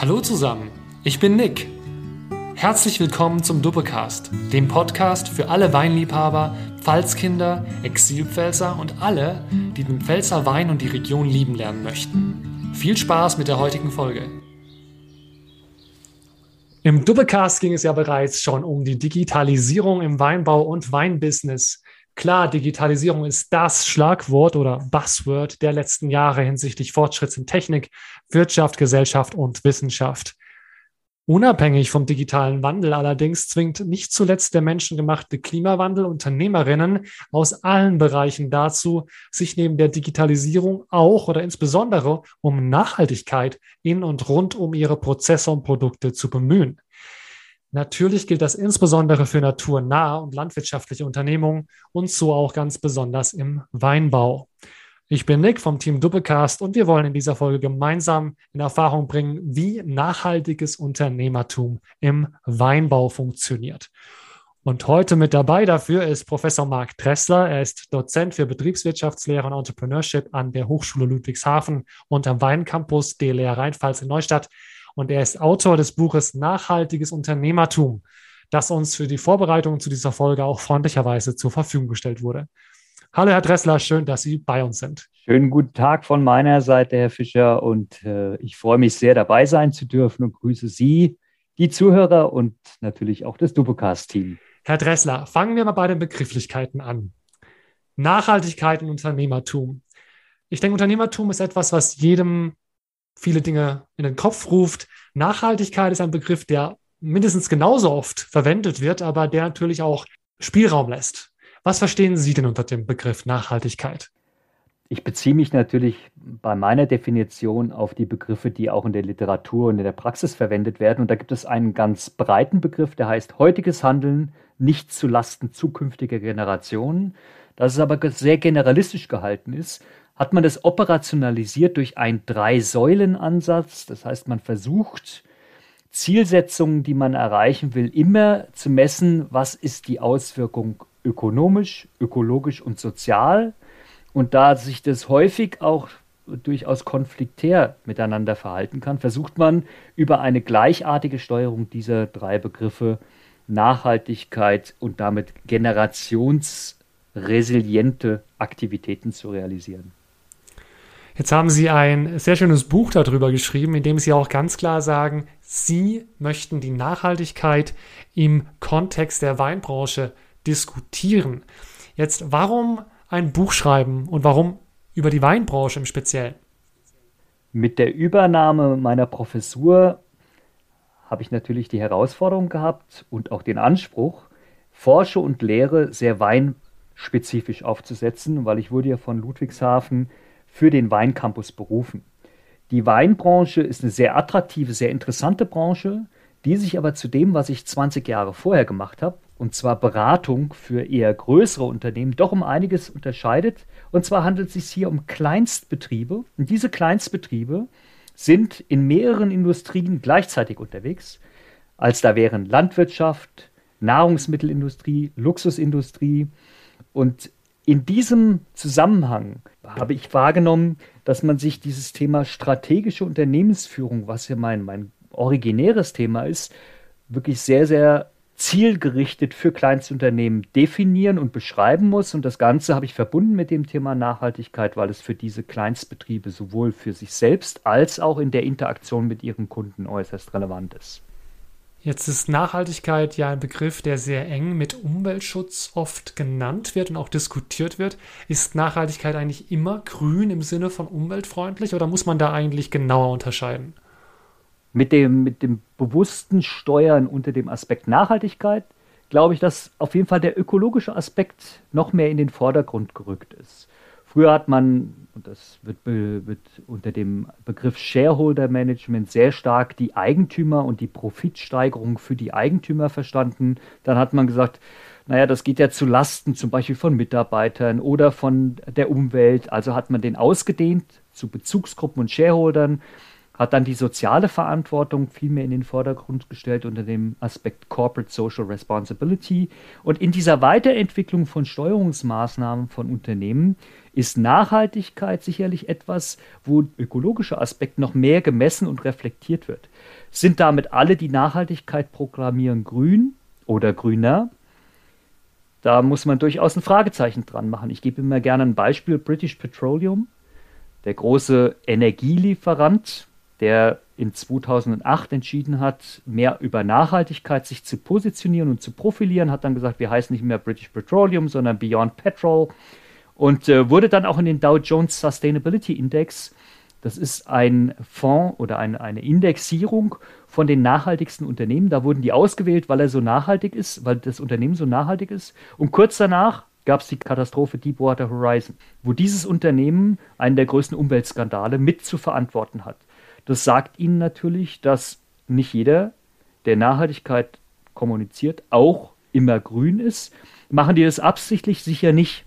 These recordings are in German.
Hallo zusammen, ich bin Nick. Herzlich willkommen zum Duppecast, dem Podcast für alle Weinliebhaber, Pfalzkinder, Exilpfälzer und alle, die den Pfälzer Wein und die Region lieben lernen möchten. Viel Spaß mit der heutigen Folge. Im Duppecast ging es ja bereits schon um die Digitalisierung im Weinbau und Weinbusiness. Klar, Digitalisierung ist das Schlagwort oder Buzzword der letzten Jahre hinsichtlich Fortschritts in Technik, Wirtschaft, Gesellschaft und Wissenschaft. Unabhängig vom digitalen Wandel allerdings zwingt nicht zuletzt der menschengemachte Klimawandel Unternehmerinnen aus allen Bereichen dazu, sich neben der Digitalisierung auch oder insbesondere um Nachhaltigkeit in und rund um ihre Prozesse und Produkte zu bemühen. Natürlich gilt das insbesondere für naturnahe und landwirtschaftliche Unternehmungen und so auch ganz besonders im Weinbau. Ich bin Nick vom Team Doppelcast und wir wollen in dieser Folge gemeinsam in Erfahrung bringen, wie nachhaltiges Unternehmertum im Weinbau funktioniert. Und heute mit dabei dafür ist Professor Marc Dressler. Er ist Dozent für Betriebswirtschaftslehre und Entrepreneurship an der Hochschule Ludwigshafen und am Weincampus DLR Rheinpfalz in Neustadt und er ist Autor des Buches Nachhaltiges Unternehmertum, das uns für die Vorbereitung zu dieser Folge auch freundlicherweise zur Verfügung gestellt wurde. Hallo, Herr Dressler, schön, dass Sie bei uns sind. Schönen guten Tag von meiner Seite, Herr Fischer, und äh, ich freue mich sehr, dabei sein zu dürfen und grüße Sie, die Zuhörer und natürlich auch das Dupocast-Team. Herr Dressler, fangen wir mal bei den Begrifflichkeiten an. Nachhaltigkeit und Unternehmertum. Ich denke, Unternehmertum ist etwas, was jedem viele Dinge in den Kopf ruft. Nachhaltigkeit ist ein Begriff, der mindestens genauso oft verwendet wird, aber der natürlich auch Spielraum lässt. Was verstehen Sie denn unter dem Begriff Nachhaltigkeit? Ich beziehe mich natürlich bei meiner Definition auf die Begriffe, die auch in der Literatur und in der Praxis verwendet werden. Und da gibt es einen ganz breiten Begriff, der heißt heutiges Handeln nicht zu Lasten zukünftiger Generationen. Das es aber sehr generalistisch gehalten ist hat man das operationalisiert durch einen Drei-Säulen-Ansatz. Das heißt, man versucht, Zielsetzungen, die man erreichen will, immer zu messen, was ist die Auswirkung ökonomisch, ökologisch und sozial. Und da sich das häufig auch durchaus konfliktär miteinander verhalten kann, versucht man über eine gleichartige Steuerung dieser drei Begriffe Nachhaltigkeit und damit generationsresiliente Aktivitäten zu realisieren. Jetzt haben Sie ein sehr schönes Buch darüber geschrieben, in dem Sie auch ganz klar sagen, Sie möchten die Nachhaltigkeit im Kontext der Weinbranche diskutieren. Jetzt, warum ein Buch schreiben und warum über die Weinbranche im Speziellen? Mit der Übernahme meiner Professur habe ich natürlich die Herausforderung gehabt und auch den Anspruch, Forsche und Lehre sehr weinspezifisch aufzusetzen, weil ich wurde ja von Ludwigshafen für den Weincampus berufen. Die Weinbranche ist eine sehr attraktive, sehr interessante Branche, die sich aber zu dem, was ich 20 Jahre vorher gemacht habe, und zwar Beratung für eher größere Unternehmen, doch um einiges unterscheidet. Und zwar handelt es sich hier um Kleinstbetriebe. Und diese Kleinstbetriebe sind in mehreren Industrien gleichzeitig unterwegs. Als da wären Landwirtschaft, Nahrungsmittelindustrie, Luxusindustrie. Und in diesem Zusammenhang habe ich wahrgenommen, dass man sich dieses Thema strategische Unternehmensführung, was ja mein, mein originäres Thema ist, wirklich sehr, sehr zielgerichtet für Kleinstunternehmen definieren und beschreiben muss. Und das Ganze habe ich verbunden mit dem Thema Nachhaltigkeit, weil es für diese Kleinstbetriebe sowohl für sich selbst als auch in der Interaktion mit ihren Kunden äußerst relevant ist. Jetzt ist Nachhaltigkeit ja ein Begriff, der sehr eng mit Umweltschutz oft genannt wird und auch diskutiert wird. Ist Nachhaltigkeit eigentlich immer grün im Sinne von umweltfreundlich oder muss man da eigentlich genauer unterscheiden? Mit dem, mit dem bewussten Steuern unter dem Aspekt Nachhaltigkeit glaube ich, dass auf jeden Fall der ökologische Aspekt noch mehr in den Vordergrund gerückt ist. Früher hat man, und das wird, wird, unter dem Begriff Shareholder Management sehr stark die Eigentümer und die Profitsteigerung für die Eigentümer verstanden. Dann hat man gesagt, naja, das geht ja zu Lasten zum Beispiel von Mitarbeitern oder von der Umwelt. Also hat man den ausgedehnt zu Bezugsgruppen und Shareholdern, hat dann die soziale Verantwortung viel mehr in den Vordergrund gestellt unter dem Aspekt Corporate Social Responsibility. Und in dieser Weiterentwicklung von Steuerungsmaßnahmen von Unternehmen ist Nachhaltigkeit sicherlich etwas, wo ökologischer Aspekt noch mehr gemessen und reflektiert wird. Sind damit alle, die Nachhaltigkeit proklamieren, grün oder grüner? Da muss man durchaus ein Fragezeichen dran machen. Ich gebe immer gerne ein Beispiel: British Petroleum, der große Energielieferant, der in 2008 entschieden hat, mehr über Nachhaltigkeit sich zu positionieren und zu profilieren, hat dann gesagt, wir heißen nicht mehr British Petroleum, sondern Beyond Petrol und äh, wurde dann auch in den Dow Jones Sustainability Index, das ist ein Fonds oder ein, eine Indexierung von den nachhaltigsten Unternehmen, da wurden die ausgewählt, weil er so nachhaltig ist, weil das Unternehmen so nachhaltig ist. Und kurz danach gab es die Katastrophe Deepwater Horizon, wo dieses Unternehmen einen der größten Umweltskandale mit zu verantworten hat. Das sagt Ihnen natürlich, dass nicht jeder, der Nachhaltigkeit kommuniziert, auch immer grün ist. Machen die das absichtlich? Sicher nicht.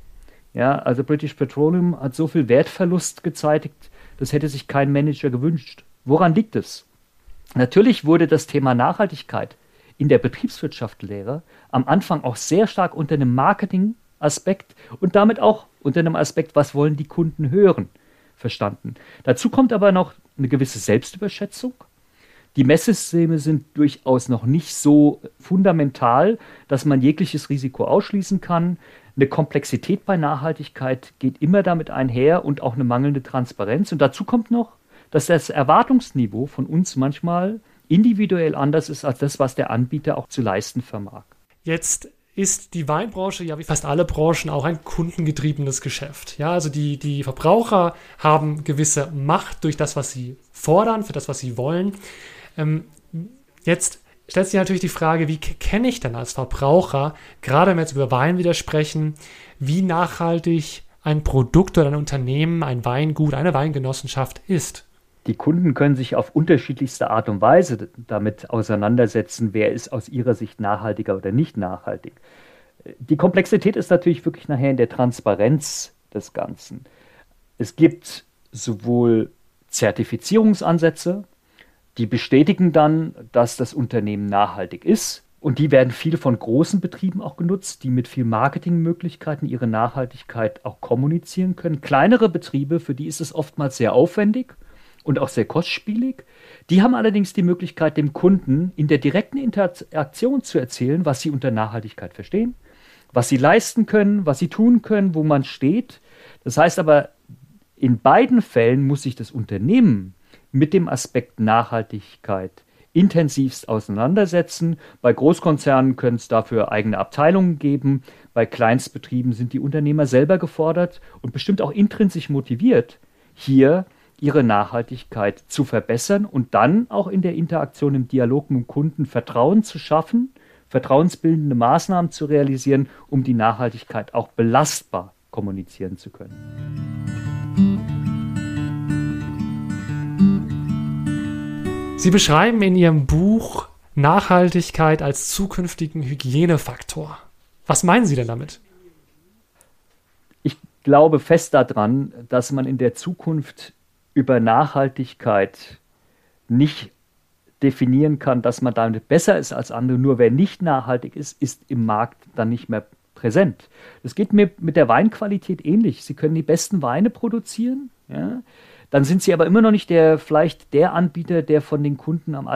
Ja, also British Petroleum hat so viel Wertverlust gezeitigt, das hätte sich kein Manager gewünscht. Woran liegt es? Natürlich wurde das Thema Nachhaltigkeit in der Betriebswirtschaftslehre am Anfang auch sehr stark unter einem Marketing-Aspekt und damit auch unter einem Aspekt, was wollen die Kunden hören, verstanden. Dazu kommt aber noch eine gewisse Selbstüberschätzung. Die Messsysteme sind durchaus noch nicht so fundamental, dass man jegliches Risiko ausschließen kann. Eine Komplexität bei Nachhaltigkeit geht immer damit einher und auch eine mangelnde Transparenz. Und dazu kommt noch, dass das Erwartungsniveau von uns manchmal individuell anders ist als das, was der Anbieter auch zu leisten vermag. Jetzt ist die Weinbranche ja wie fast alle Branchen auch ein kundengetriebenes Geschäft. Ja, also die, die Verbraucher haben gewisse Macht durch das, was sie fordern, für das, was sie wollen. Ähm, jetzt stellt sich natürlich die Frage, wie kenne ich denn als Verbraucher, gerade wenn wir jetzt über Wein wieder sprechen, wie nachhaltig ein Produkt oder ein Unternehmen, ein Weingut, eine Weingenossenschaft ist? Die Kunden können sich auf unterschiedlichste Art und Weise damit auseinandersetzen, wer ist aus ihrer Sicht nachhaltiger oder nicht nachhaltig. Die Komplexität ist natürlich wirklich nachher in der Transparenz des Ganzen. Es gibt sowohl Zertifizierungsansätze, die bestätigen dann, dass das Unternehmen nachhaltig ist. Und die werden viele von großen Betrieben auch genutzt, die mit viel Marketingmöglichkeiten ihre Nachhaltigkeit auch kommunizieren können. Kleinere Betriebe, für die ist es oftmals sehr aufwendig und auch sehr kostspielig. Die haben allerdings die Möglichkeit, dem Kunden in der direkten Interaktion zu erzählen, was sie unter Nachhaltigkeit verstehen, was sie leisten können, was sie tun können, wo man steht. Das heißt aber, in beiden Fällen muss sich das Unternehmen mit dem Aspekt Nachhaltigkeit intensivst auseinandersetzen. Bei Großkonzernen können es dafür eigene Abteilungen geben. Bei Kleinstbetrieben sind die Unternehmer selber gefordert und bestimmt auch intrinsisch motiviert, hier ihre Nachhaltigkeit zu verbessern und dann auch in der Interaktion im Dialog mit dem Kunden Vertrauen zu schaffen, vertrauensbildende Maßnahmen zu realisieren, um die Nachhaltigkeit auch belastbar kommunizieren zu können. Sie beschreiben in Ihrem Buch Nachhaltigkeit als zukünftigen Hygienefaktor. Was meinen Sie denn damit? Ich glaube fest daran, dass man in der Zukunft über Nachhaltigkeit nicht definieren kann, dass man damit besser ist als andere. Nur wer nicht nachhaltig ist, ist im Markt dann nicht mehr präsent. Das geht mir mit der Weinqualität ähnlich. Sie können die besten Weine produzieren, ja? dann sind sie aber immer noch nicht der, vielleicht der Anbieter, der von den Kunden am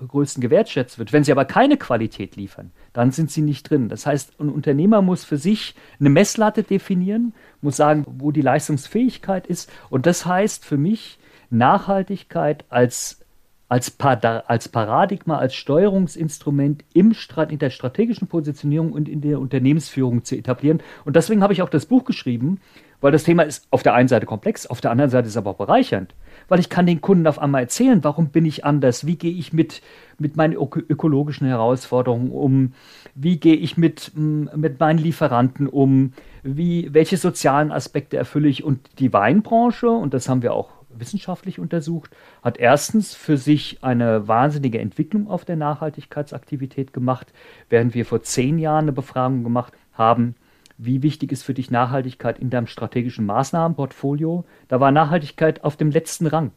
allergrößten gewertschätzt wird. Wenn sie aber keine Qualität liefern, dann sind sie nicht drin. Das heißt, ein Unternehmer muss für sich eine Messlatte definieren, muss sagen, wo die Leistungsfähigkeit ist. Und das heißt für mich, Nachhaltigkeit als, als, als Paradigma, als Steuerungsinstrument im, in der strategischen Positionierung und in der Unternehmensführung zu etablieren. Und deswegen habe ich auch das Buch geschrieben, weil das Thema ist auf der einen Seite komplex, auf der anderen Seite ist es aber auch bereichernd weil ich kann den Kunden auf einmal erzählen, warum bin ich anders, wie gehe ich mit, mit meinen ökologischen Herausforderungen um, wie gehe ich mit, mit meinen Lieferanten um, wie, welche sozialen Aspekte erfülle ich. Und die Weinbranche, und das haben wir auch wissenschaftlich untersucht, hat erstens für sich eine wahnsinnige Entwicklung auf der Nachhaltigkeitsaktivität gemacht, während wir vor zehn Jahren eine Befragung gemacht haben, wie wichtig ist für dich Nachhaltigkeit in deinem strategischen Maßnahmenportfolio? Da war Nachhaltigkeit auf dem letzten Rang.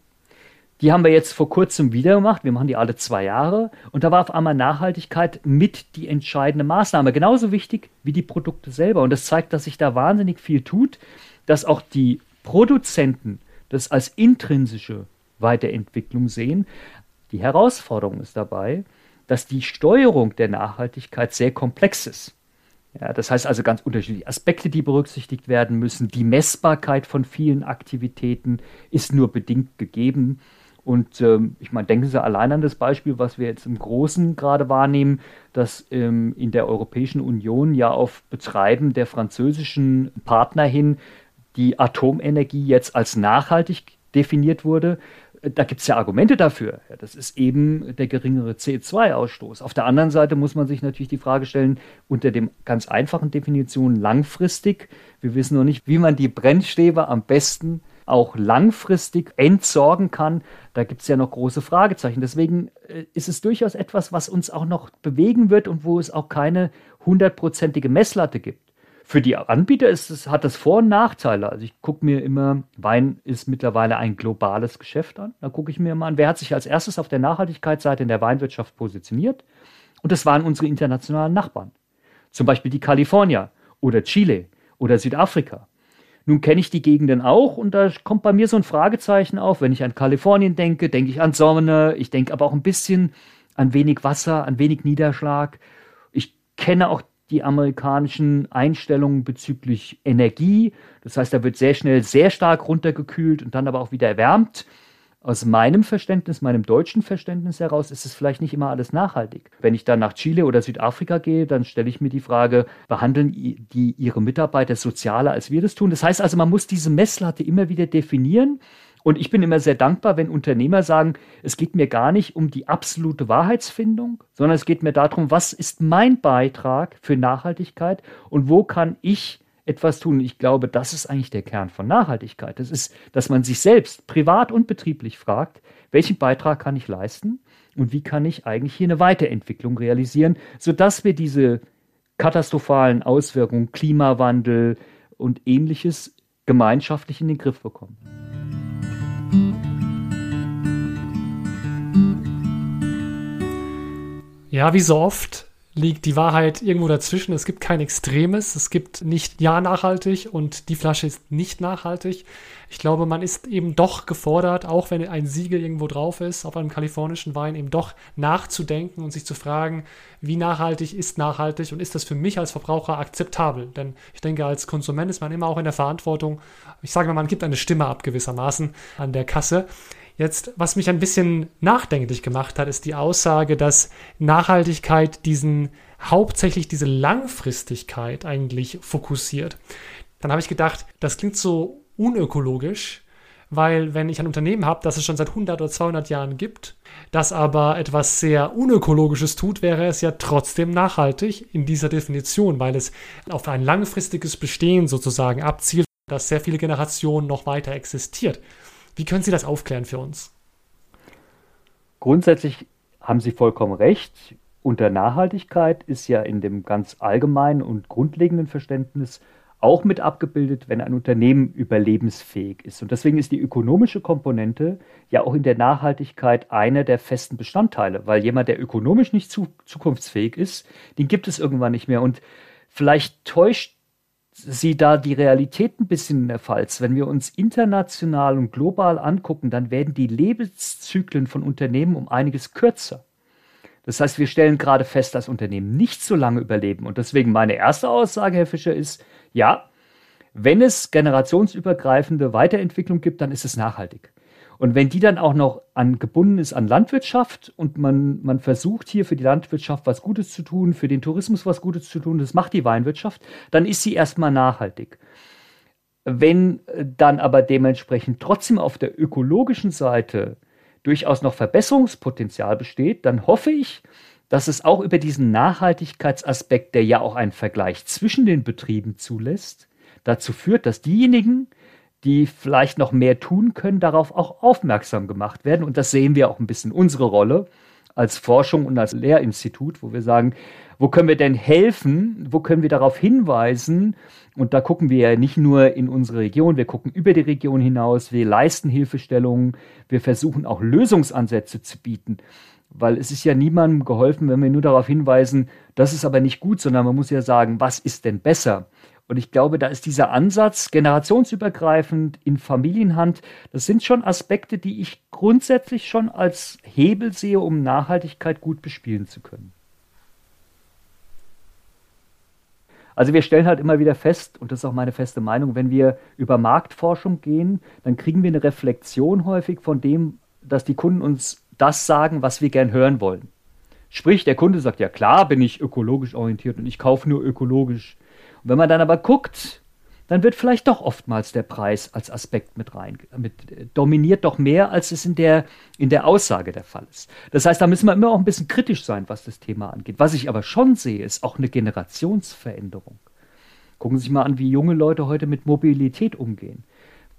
Die haben wir jetzt vor kurzem wieder gemacht. Wir machen die alle zwei Jahre. Und da war auf einmal Nachhaltigkeit mit die entscheidende Maßnahme. Genauso wichtig wie die Produkte selber. Und das zeigt, dass sich da wahnsinnig viel tut, dass auch die Produzenten das als intrinsische Weiterentwicklung sehen. Die Herausforderung ist dabei, dass die Steuerung der Nachhaltigkeit sehr komplex ist. Ja, das heißt also ganz unterschiedliche Aspekte, die berücksichtigt werden müssen. Die Messbarkeit von vielen Aktivitäten ist nur bedingt gegeben. Und ähm, ich meine, denken Sie allein an das Beispiel, was wir jetzt im Großen gerade wahrnehmen, dass ähm, in der Europäischen Union ja auf Betreiben der französischen Partner hin die Atomenergie jetzt als nachhaltig definiert wurde da gibt es ja Argumente dafür. Ja, das ist eben der geringere CO2-Ausstoß. Auf der anderen Seite muss man sich natürlich die Frage stellen, unter dem ganz einfachen Definition langfristig. Wir wissen noch nicht, wie man die Brennstäbe am besten auch langfristig entsorgen kann. Da gibt es ja noch große Fragezeichen. Deswegen äh, ist es durchaus etwas, was uns auch noch bewegen wird und wo es auch keine hundertprozentige Messlatte gibt. Für die Anbieter ist es, hat das Vor- und Nachteile. Also ich gucke mir immer, Wein ist mittlerweile ein globales Geschäft an. Da gucke ich mir mal an, wer hat sich als erstes auf der Nachhaltigkeitsseite in der Weinwirtschaft positioniert. Und das waren unsere internationalen Nachbarn. Zum Beispiel die Kalifornier oder Chile oder Südafrika. Nun kenne ich die Gegenden auch und da kommt bei mir so ein Fragezeichen auf. Wenn ich an Kalifornien denke, denke ich an Sonne, ich denke aber auch ein bisschen an wenig Wasser, an wenig Niederschlag. Ich kenne auch die amerikanischen Einstellungen bezüglich Energie. Das heißt, da wird sehr schnell sehr stark runtergekühlt und dann aber auch wieder erwärmt. Aus meinem Verständnis, meinem deutschen Verständnis heraus, ist es vielleicht nicht immer alles nachhaltig. Wenn ich dann nach Chile oder Südafrika gehe, dann stelle ich mir die Frage, behandeln die ihre Mitarbeiter sozialer, als wir das tun? Das heißt also, man muss diese Messlatte immer wieder definieren und ich bin immer sehr dankbar, wenn Unternehmer sagen, es geht mir gar nicht um die absolute Wahrheitsfindung, sondern es geht mir darum, was ist mein Beitrag für Nachhaltigkeit und wo kann ich etwas tun. Ich glaube, das ist eigentlich der Kern von Nachhaltigkeit. Das ist, dass man sich selbst privat und betrieblich fragt, welchen Beitrag kann ich leisten und wie kann ich eigentlich hier eine Weiterentwicklung realisieren, sodass wir diese katastrophalen Auswirkungen, Klimawandel und ähnliches gemeinschaftlich in den Griff bekommen. Ja, wie so oft liegt die Wahrheit irgendwo dazwischen. Es gibt kein Extremes. Es gibt nicht ja nachhaltig und die Flasche ist nicht nachhaltig. Ich glaube, man ist eben doch gefordert, auch wenn ein Siegel irgendwo drauf ist, auf einem kalifornischen Wein, eben doch nachzudenken und sich zu fragen, wie nachhaltig ist nachhaltig und ist das für mich als Verbraucher akzeptabel? Denn ich denke, als Konsument ist man immer auch in der Verantwortung. Ich sage mal, man gibt eine Stimme ab gewissermaßen an der Kasse. Jetzt, was mich ein bisschen nachdenklich gemacht hat, ist die Aussage, dass Nachhaltigkeit diesen hauptsächlich diese Langfristigkeit eigentlich fokussiert. Dann habe ich gedacht, das klingt so unökologisch, weil wenn ich ein Unternehmen habe, das es schon seit 100 oder 200 Jahren gibt, das aber etwas sehr unökologisches tut, wäre es ja trotzdem nachhaltig in dieser Definition, weil es auf ein langfristiges Bestehen sozusagen abzielt, das sehr viele Generationen noch weiter existiert. Wie können Sie das aufklären für uns? Grundsätzlich haben Sie vollkommen recht. Unter Nachhaltigkeit ist ja in dem ganz allgemeinen und grundlegenden Verständnis auch mit abgebildet, wenn ein Unternehmen überlebensfähig ist. Und deswegen ist die ökonomische Komponente ja auch in der Nachhaltigkeit einer der festen Bestandteile, weil jemand, der ökonomisch nicht zu, zukunftsfähig ist, den gibt es irgendwann nicht mehr. Und vielleicht täuscht sie da die Realität ein bisschen in der Pfalz. Wenn wir uns international und global angucken, dann werden die Lebenszyklen von Unternehmen um einiges kürzer. Das heißt, wir stellen gerade fest, dass Unternehmen nicht so lange überleben. Und deswegen meine erste Aussage, Herr Fischer, ist, ja, wenn es generationsübergreifende Weiterentwicklung gibt, dann ist es nachhaltig. Und wenn die dann auch noch an, gebunden ist an Landwirtschaft und man, man versucht hier für die Landwirtschaft was Gutes zu tun, für den Tourismus was Gutes zu tun, das macht die Weinwirtschaft, dann ist sie erstmal nachhaltig. Wenn dann aber dementsprechend trotzdem auf der ökologischen Seite durchaus noch Verbesserungspotenzial besteht, dann hoffe ich, dass es auch über diesen Nachhaltigkeitsaspekt, der ja auch einen Vergleich zwischen den Betrieben zulässt, dazu führt, dass diejenigen, die vielleicht noch mehr tun können, darauf auch aufmerksam gemacht werden. Und das sehen wir auch ein bisschen unsere Rolle als Forschung und als Lehrinstitut, wo wir sagen, wo können wir denn helfen? Wo können wir darauf hinweisen? Und da gucken wir ja nicht nur in unsere Region, wir gucken über die Region hinaus, wir leisten Hilfestellungen, wir versuchen auch Lösungsansätze zu bieten. Weil es ist ja niemandem geholfen, wenn wir nur darauf hinweisen, das ist aber nicht gut, sondern man muss ja sagen, was ist denn besser? Und ich glaube, da ist dieser Ansatz generationsübergreifend in Familienhand, das sind schon Aspekte, die ich grundsätzlich schon als Hebel sehe, um Nachhaltigkeit gut bespielen zu können. Also wir stellen halt immer wieder fest, und das ist auch meine feste Meinung, wenn wir über Marktforschung gehen, dann kriegen wir eine Reflexion häufig von dem, dass die Kunden uns das sagen, was wir gern hören wollen. Sprich, der Kunde sagt, ja klar bin ich ökologisch orientiert und ich kaufe nur ökologisch. Wenn man dann aber guckt, dann wird vielleicht doch oftmals der Preis als Aspekt mit rein, mit, dominiert doch mehr, als es in der, in der Aussage der Fall ist. Das heißt, da müssen wir immer auch ein bisschen kritisch sein, was das Thema angeht. Was ich aber schon sehe, ist auch eine Generationsveränderung. Gucken Sie sich mal an, wie junge Leute heute mit Mobilität umgehen.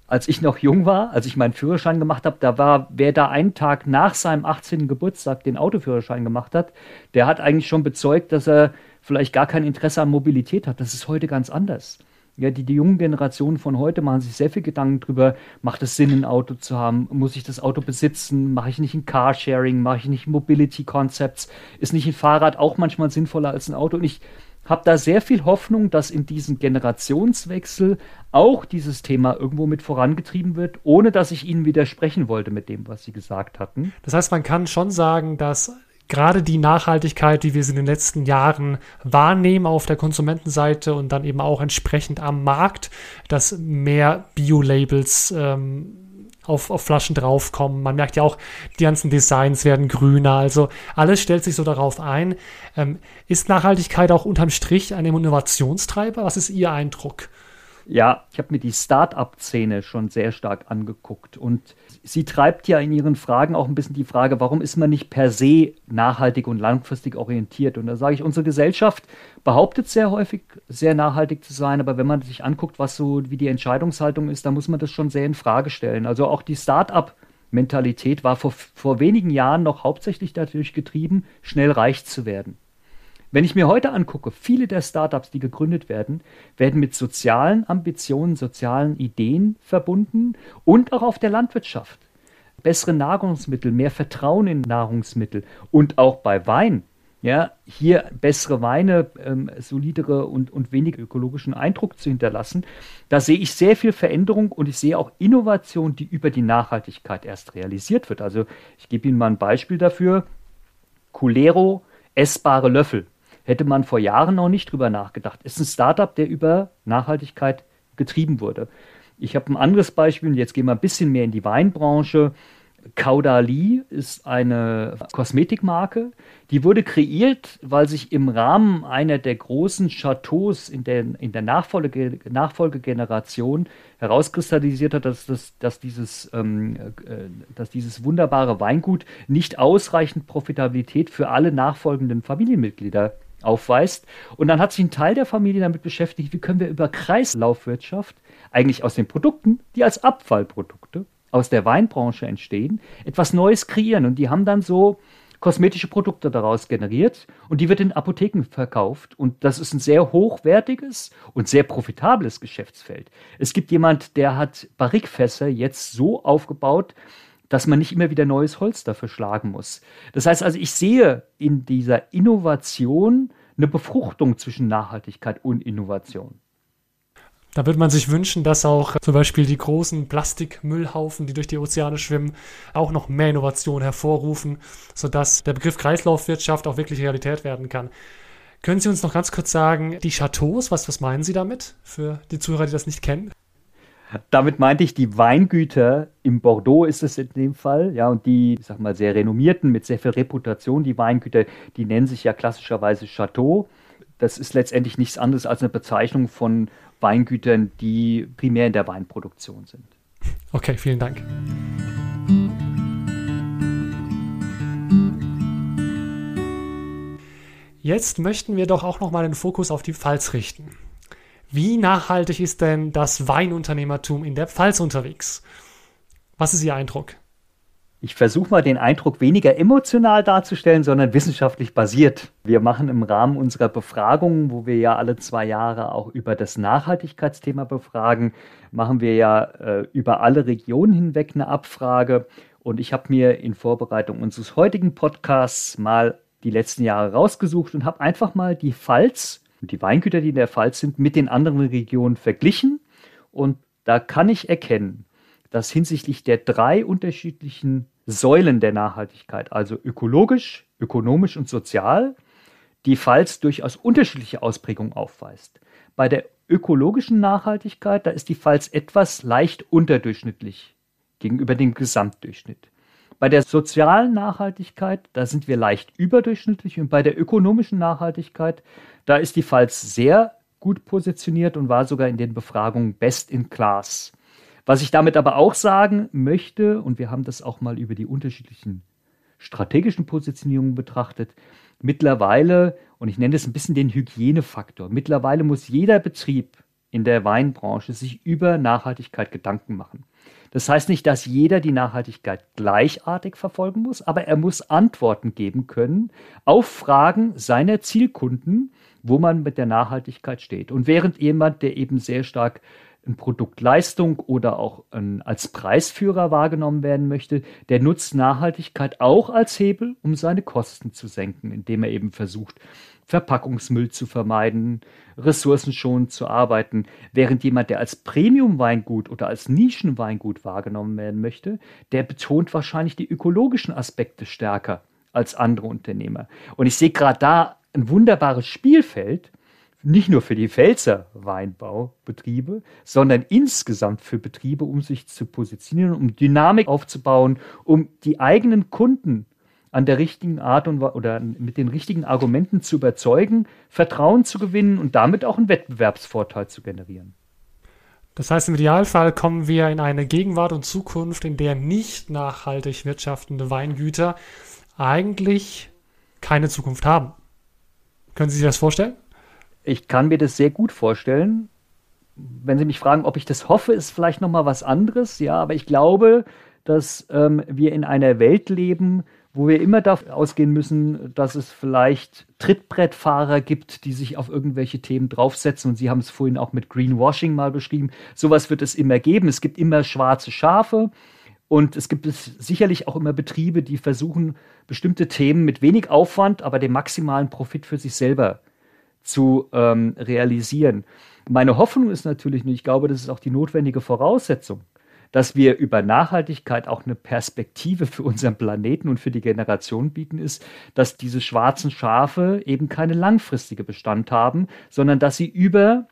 Als ich noch jung war, als ich meinen Führerschein gemacht habe, da war, wer da einen Tag nach seinem 18. Geburtstag den Autoführerschein gemacht hat, der hat eigentlich schon bezeugt, dass er vielleicht gar kein Interesse an Mobilität hat. Das ist heute ganz anders. Ja, die, die jungen Generationen von heute machen sich sehr viel Gedanken darüber, macht es Sinn, ein Auto zu haben? Muss ich das Auto besitzen? Mache ich nicht ein Carsharing? Mache ich nicht Mobility Concepts? Ist nicht ein Fahrrad auch manchmal sinnvoller als ein Auto? Und ich habe da sehr viel Hoffnung, dass in diesem Generationswechsel auch dieses Thema irgendwo mit vorangetrieben wird, ohne dass ich Ihnen widersprechen wollte mit dem, was Sie gesagt hatten. Das heißt, man kann schon sagen, dass gerade die Nachhaltigkeit, die wir in den letzten Jahren wahrnehmen auf der Konsumentenseite und dann eben auch entsprechend am Markt, dass mehr Bio-Labels ähm, auf, auf Flaschen draufkommen. Man merkt ja auch, die ganzen Designs werden grüner. Also alles stellt sich so darauf ein. Ähm, ist Nachhaltigkeit auch unterm Strich ein Innovationstreiber? Was ist Ihr Eindruck? Ja, ich habe mir die Start-up-Szene schon sehr stark angeguckt und sie treibt ja in ihren Fragen auch ein bisschen die Frage, warum ist man nicht per se nachhaltig und langfristig orientiert? Und da sage ich, unsere Gesellschaft behauptet sehr häufig, sehr nachhaltig zu sein, aber wenn man sich anguckt, was so wie die Entscheidungshaltung ist, dann muss man das schon sehr in Frage stellen. Also auch die Start-up-Mentalität war vor, vor wenigen Jahren noch hauptsächlich dadurch getrieben, schnell reich zu werden. Wenn ich mir heute angucke, viele der Startups, die gegründet werden, werden mit sozialen Ambitionen, sozialen Ideen verbunden und auch auf der Landwirtschaft. Bessere Nahrungsmittel, mehr Vertrauen in Nahrungsmittel und auch bei Wein. Ja, hier bessere Weine, ähm, solidere und, und wenig ökologischen Eindruck zu hinterlassen. Da sehe ich sehr viel Veränderung und ich sehe auch Innovation, die über die Nachhaltigkeit erst realisiert wird. Also ich gebe Ihnen mal ein Beispiel dafür. Culero, essbare Löffel. Hätte man vor Jahren noch nicht drüber nachgedacht. Ist ein Startup, der über Nachhaltigkeit getrieben wurde. Ich habe ein anderes Beispiel, und jetzt gehen wir ein bisschen mehr in die Weinbranche. Caudali ist eine Kosmetikmarke, die wurde kreiert, weil sich im Rahmen einer der großen Chateaus in der, in der Nachfolge, Nachfolgegeneration herauskristallisiert hat, dass, dass, dass, dieses, ähm, äh, dass dieses wunderbare Weingut nicht ausreichend Profitabilität für alle nachfolgenden Familienmitglieder aufweist. Und dann hat sich ein Teil der Familie damit beschäftigt, wie können wir über Kreislaufwirtschaft eigentlich aus den Produkten, die als Abfallprodukte aus der Weinbranche entstehen, etwas Neues kreieren. Und die haben dann so kosmetische Produkte daraus generiert und die wird in Apotheken verkauft. Und das ist ein sehr hochwertiges und sehr profitables Geschäftsfeld. Es gibt jemand, der hat Barrikfässer jetzt so aufgebaut, dass man nicht immer wieder neues Holz dafür schlagen muss. Das heißt also, ich sehe in dieser Innovation eine Befruchtung zwischen Nachhaltigkeit und Innovation. Da würde man sich wünschen, dass auch zum Beispiel die großen Plastikmüllhaufen, die durch die Ozeane schwimmen, auch noch mehr Innovation hervorrufen, sodass der Begriff Kreislaufwirtschaft auch wirklich Realität werden kann. Können Sie uns noch ganz kurz sagen, die Chateaus, was, was meinen Sie damit für die Zuhörer, die das nicht kennen? Damit meinte ich die Weingüter im Bordeaux ist es in dem Fall, ja, und die, ich sag mal, sehr renommierten, mit sehr viel Reputation, die Weingüter, die nennen sich ja klassischerweise Chateau. Das ist letztendlich nichts anderes als eine Bezeichnung von Weingütern, die primär in der Weinproduktion sind. Okay, vielen Dank. Jetzt möchten wir doch auch noch mal den Fokus auf die Pfalz richten. Wie nachhaltig ist denn das Weinunternehmertum in der Pfalz unterwegs? Was ist Ihr Eindruck? Ich versuche mal den Eindruck weniger emotional darzustellen, sondern wissenschaftlich basiert. Wir machen im Rahmen unserer Befragungen, wo wir ja alle zwei Jahre auch über das Nachhaltigkeitsthema befragen, machen wir ja äh, über alle Regionen hinweg eine Abfrage. Und ich habe mir in Vorbereitung unseres heutigen Podcasts mal die letzten Jahre rausgesucht und habe einfach mal die Pfalz und die Weingüter, die in der Pfalz sind, mit den anderen Regionen verglichen. Und da kann ich erkennen, dass hinsichtlich der drei unterschiedlichen Säulen der Nachhaltigkeit, also ökologisch, ökonomisch und sozial, die Pfalz durchaus unterschiedliche Ausprägungen aufweist. Bei der ökologischen Nachhaltigkeit, da ist die Pfalz etwas leicht unterdurchschnittlich gegenüber dem Gesamtdurchschnitt. Bei der sozialen Nachhaltigkeit, da sind wir leicht überdurchschnittlich und bei der ökonomischen Nachhaltigkeit, da ist die Pfalz sehr gut positioniert und war sogar in den Befragungen best in class. Was ich damit aber auch sagen möchte, und wir haben das auch mal über die unterschiedlichen strategischen Positionierungen betrachtet, mittlerweile, und ich nenne das ein bisschen den Hygienefaktor, mittlerweile muss jeder Betrieb in der Weinbranche sich über Nachhaltigkeit Gedanken machen. Das heißt nicht, dass jeder die Nachhaltigkeit gleichartig verfolgen muss, aber er muss Antworten geben können auf Fragen seiner Zielkunden, wo man mit der Nachhaltigkeit steht. Und während jemand, der eben sehr stark ein Produktleistung oder auch ein, als Preisführer wahrgenommen werden möchte, der nutzt Nachhaltigkeit auch als Hebel, um seine Kosten zu senken, indem er eben versucht, Verpackungsmüll zu vermeiden, ressourcenschonend zu arbeiten, während jemand, der als Premium-Weingut oder als Nischenweingut wahrgenommen werden möchte, der betont wahrscheinlich die ökologischen Aspekte stärker als andere Unternehmer. Und ich sehe gerade da ein wunderbares Spielfeld, nicht nur für die Pfälzer Weinbaubetriebe, sondern insgesamt für Betriebe, um sich zu positionieren, um Dynamik aufzubauen, um die eigenen Kunden an der richtigen Art und oder mit den richtigen Argumenten zu überzeugen, Vertrauen zu gewinnen und damit auch einen Wettbewerbsvorteil zu generieren. Das heißt, im Idealfall kommen wir in eine Gegenwart und Zukunft, in der nicht nachhaltig wirtschaftende Weingüter eigentlich keine Zukunft haben. Können Sie sich das vorstellen? Ich kann mir das sehr gut vorstellen. Wenn Sie mich fragen, ob ich das hoffe, ist vielleicht noch mal was anderes. Ja, aber ich glaube, dass ähm, wir in einer Welt leben, wo wir immer davon ausgehen müssen, dass es vielleicht Trittbrettfahrer gibt, die sich auf irgendwelche Themen draufsetzen. Und Sie haben es vorhin auch mit Greenwashing mal beschrieben. Sowas wird es immer geben. Es gibt immer schwarze Schafe. Und es gibt es sicherlich auch immer Betriebe, die versuchen, bestimmte Themen mit wenig Aufwand, aber dem maximalen Profit für sich selber zu ähm, realisieren. Meine Hoffnung ist natürlich, und ich glaube, das ist auch die notwendige Voraussetzung, dass wir über Nachhaltigkeit auch eine Perspektive für unseren Planeten und für die Generation bieten, ist, dass diese schwarzen Schafe eben keine langfristige Bestand haben, sondern dass sie über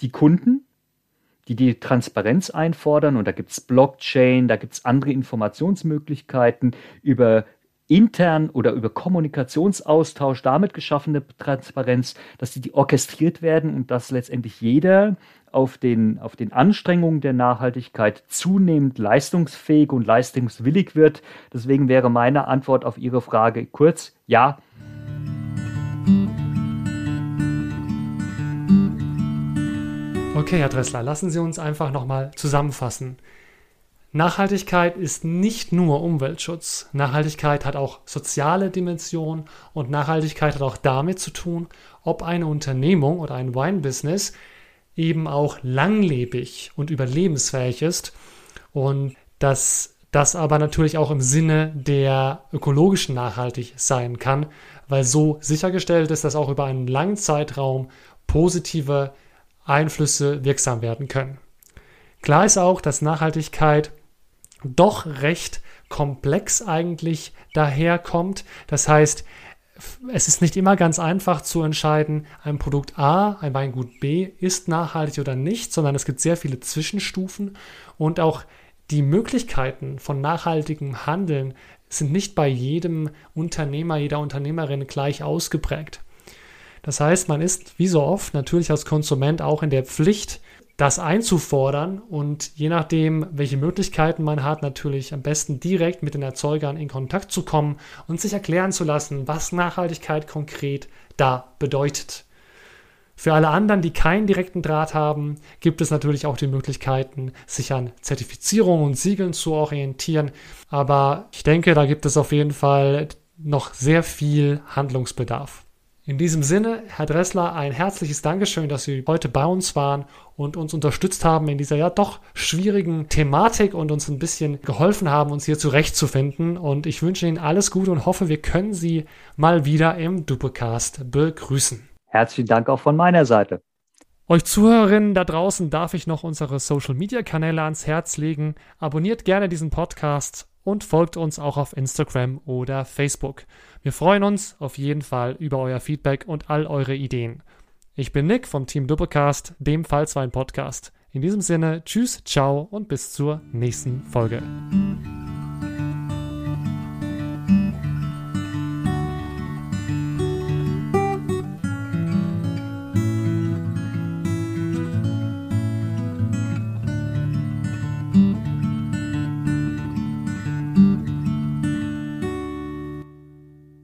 die Kunden, die die Transparenz einfordern, und da gibt es Blockchain, da gibt es andere Informationsmöglichkeiten über intern oder über Kommunikationsaustausch damit geschaffene Transparenz, dass die, die orchestriert werden und dass letztendlich jeder auf den, auf den Anstrengungen der Nachhaltigkeit zunehmend leistungsfähig und leistungswillig wird. Deswegen wäre meine Antwort auf Ihre Frage kurz, ja. Okay, Herr Dressler, lassen Sie uns einfach nochmal zusammenfassen. Nachhaltigkeit ist nicht nur Umweltschutz. Nachhaltigkeit hat auch soziale Dimensionen und Nachhaltigkeit hat auch damit zu tun, ob eine Unternehmung oder ein Wine-Business eben auch langlebig und überlebensfähig ist und dass das aber natürlich auch im Sinne der ökologischen nachhaltig sein kann, weil so sichergestellt ist, dass auch über einen langen Zeitraum positive Einflüsse wirksam werden können. Klar ist auch, dass Nachhaltigkeit doch recht komplex eigentlich daherkommt. Das heißt, es ist nicht immer ganz einfach zu entscheiden, ein Produkt A, ein Weingut B ist nachhaltig oder nicht, sondern es gibt sehr viele Zwischenstufen und auch die Möglichkeiten von nachhaltigem Handeln sind nicht bei jedem Unternehmer, jeder Unternehmerin gleich ausgeprägt. Das heißt, man ist wie so oft natürlich als Konsument auch in der Pflicht, das einzufordern und je nachdem, welche Möglichkeiten man hat, natürlich am besten direkt mit den Erzeugern in Kontakt zu kommen und sich erklären zu lassen, was Nachhaltigkeit konkret da bedeutet. Für alle anderen, die keinen direkten Draht haben, gibt es natürlich auch die Möglichkeiten, sich an Zertifizierungen und Siegeln zu orientieren. Aber ich denke, da gibt es auf jeden Fall noch sehr viel Handlungsbedarf. In diesem Sinne, Herr Dressler, ein herzliches Dankeschön, dass Sie heute bei uns waren und uns unterstützt haben in dieser ja doch schwierigen Thematik und uns ein bisschen geholfen haben, uns hier zurechtzufinden. Und ich wünsche Ihnen alles Gute und hoffe, wir können Sie mal wieder im Dupecast begrüßen. Herzlichen Dank auch von meiner Seite. Euch Zuhörerinnen da draußen darf ich noch unsere Social Media Kanäle ans Herz legen. Abonniert gerne diesen Podcast und folgt uns auch auf Instagram oder Facebook. Wir freuen uns auf jeden Fall über euer Feedback und all eure Ideen. Ich bin Nick vom Team Doppelcast, dem Fallswein Podcast. In diesem Sinne, tschüss, ciao und bis zur nächsten Folge.